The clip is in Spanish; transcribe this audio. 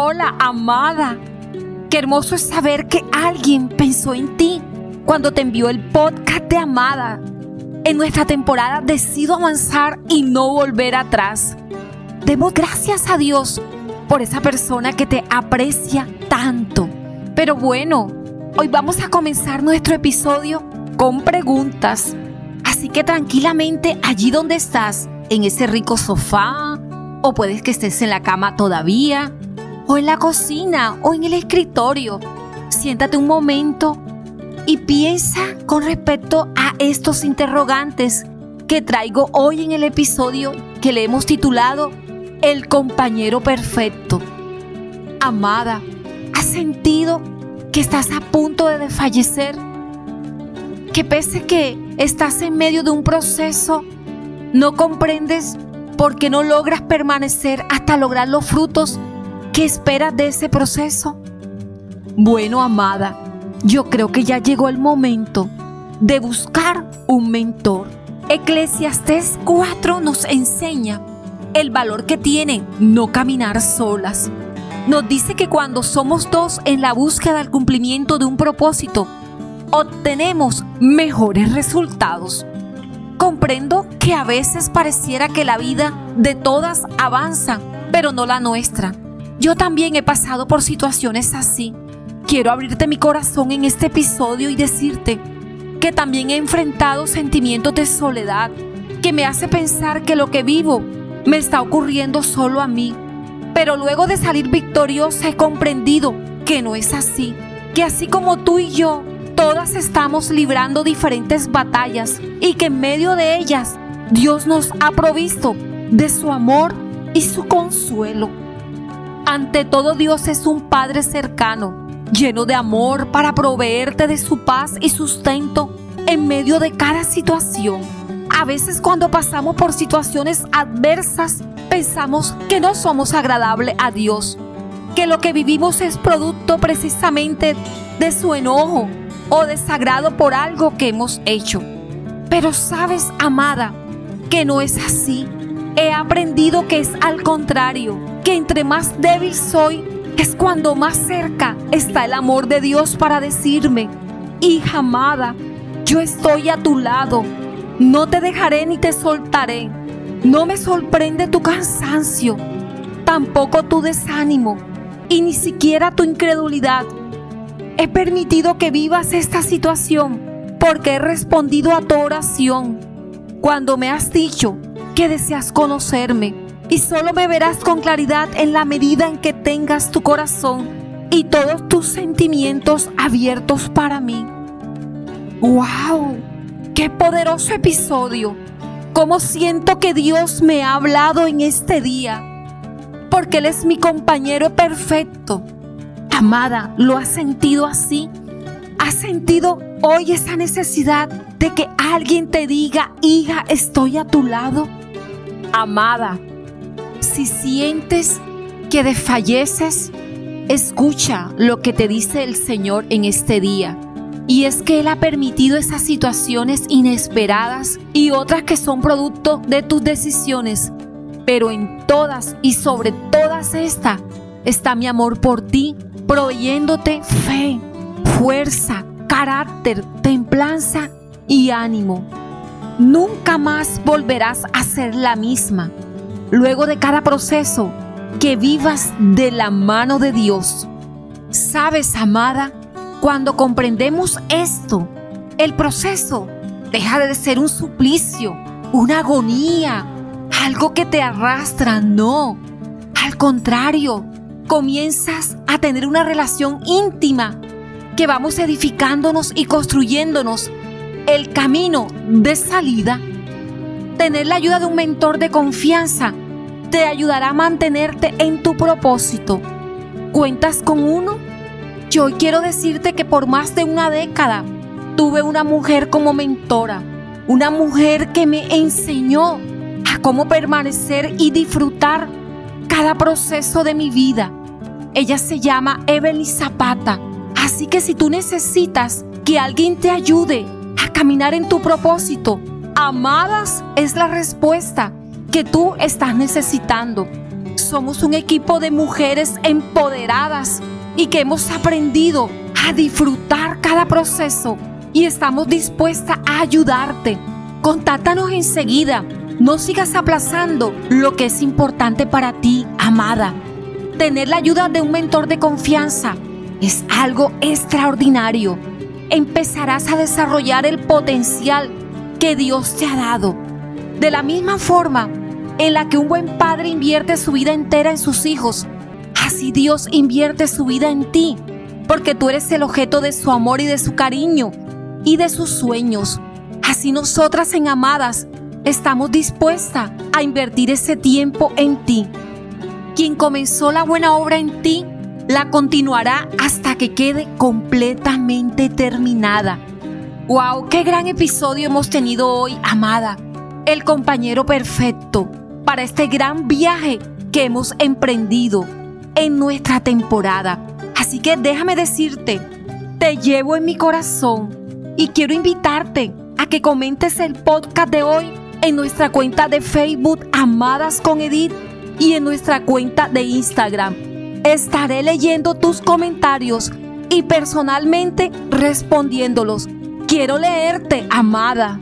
Hola, amada. Qué hermoso es saber que alguien pensó en ti cuando te envió el podcast de Amada. En nuestra temporada decido avanzar y no volver atrás. Demos gracias a Dios por esa persona que te aprecia tanto. Pero bueno, hoy vamos a comenzar nuestro episodio con preguntas. Así que tranquilamente allí donde estás, en ese rico sofá, o puedes que estés en la cama todavía, o en la cocina, o en el escritorio, siéntate un momento y piensa con respecto a estos interrogantes que traigo hoy en el episodio que le hemos titulado El compañero perfecto. Amada, ¿has sentido que estás a punto de desfallecer? Que pese que estás en medio de un proceso, no comprendes por qué no logras permanecer hasta lograr los frutos que esperas de ese proceso. Bueno, amada, yo creo que ya llegó el momento de buscar un mentor. Eclesiastés 4 nos enseña el valor que tiene no caminar solas. Nos dice que cuando somos dos en la búsqueda del cumplimiento de un propósito, obtenemos mejores resultados. Comprendo que a veces pareciera que la vida de todas avanza, pero no la nuestra. Yo también he pasado por situaciones así Quiero abrirte mi corazón en este episodio y decirte que también he enfrentado sentimientos de soledad que me hace pensar que lo que vivo me está ocurriendo solo a mí. Pero luego de salir victoriosa he comprendido que no es así, que así como tú y yo, todas estamos librando diferentes batallas y que en medio de ellas Dios nos ha provisto de su amor y su consuelo. Ante todo Dios es un Padre cercano lleno de amor para proveerte de su paz y sustento en medio de cada situación. A veces cuando pasamos por situaciones adversas, pensamos que no somos agradables a Dios, que lo que vivimos es producto precisamente de su enojo o desagrado por algo que hemos hecho. Pero sabes, amada, que no es así. He aprendido que es al contrario, que entre más débil soy, es cuando más cerca está el amor de Dios para decirme, hija amada, yo estoy a tu lado, no te dejaré ni te soltaré. No me sorprende tu cansancio, tampoco tu desánimo y ni siquiera tu incredulidad. He permitido que vivas esta situación porque he respondido a tu oración cuando me has dicho que deseas conocerme y solo me verás con claridad en la medida en que tengas tu corazón y todos tus sentimientos abiertos para mí. ¡Wow! ¡Qué poderoso episodio! ¿Cómo siento que Dios me ha hablado en este día? Porque Él es mi compañero perfecto. Amada, ¿lo has sentido así? ¿Has sentido hoy esa necesidad de que alguien te diga, hija, estoy a tu lado? Amada, si sientes que desfalleces, escucha lo que te dice el Señor en este día. Y es que Él ha permitido esas situaciones inesperadas y otras que son producto de tus decisiones. Pero en todas y sobre todas estas está mi amor por ti, proveyéndote fe, fuerza, carácter, templanza y ánimo. Nunca más volverás a ser la misma luego de cada proceso, que vivas de la mano de Dios. Sabes, amada, cuando comprendemos esto, el proceso deja de ser un suplicio, una agonía, algo que te arrastra, no. Al contrario, comienzas a tener una relación íntima que vamos edificándonos y construyéndonos el camino de salida tener la ayuda de un mentor de confianza te ayudará a mantenerte en tu propósito. ¿Cuentas con uno? Yo quiero decirte que por más de una década tuve una mujer como mentora, una mujer que me enseñó a cómo permanecer y disfrutar cada proceso de mi vida. Ella se llama Evelyn Zapata. Así que si tú necesitas que alguien te ayude a caminar en tu propósito, Amadas es la respuesta que tú estás necesitando. somos un equipo de mujeres empoderadas y que hemos aprendido a disfrutar cada proceso y estamos dispuestas a ayudarte. Contáctanos enseguida. No sigas aplazando lo que es importante para ti, amada. Tener la ayuda de un mentor de confianza es algo extraordinario. Empezarás a desarrollar el potencial que Dios te ha dado. De la misma forma en la que un buen padre invierte su vida entera en sus hijos, así Dios invierte su vida en ti, porque tú eres el objeto de su amor y de su cariño y de sus sueños. Así nosotras en Amadas estamos dispuestas a invertir ese tiempo en ti. Quien comenzó la buena obra en ti, la continuará hasta que quede completamente terminada. ¡Wow! ¡Qué gran episodio hemos tenido hoy, amada! El compañero perfecto para este gran viaje que hemos emprendido en nuestra temporada. Así que déjame decirte, te llevo en mi corazón y quiero invitarte a que comentes el podcast de hoy en nuestra cuenta de Facebook Amadas con Edith y en nuestra cuenta de Instagram. Estaré leyendo tus comentarios y personalmente respondiéndolos. Quiero leerte, amada.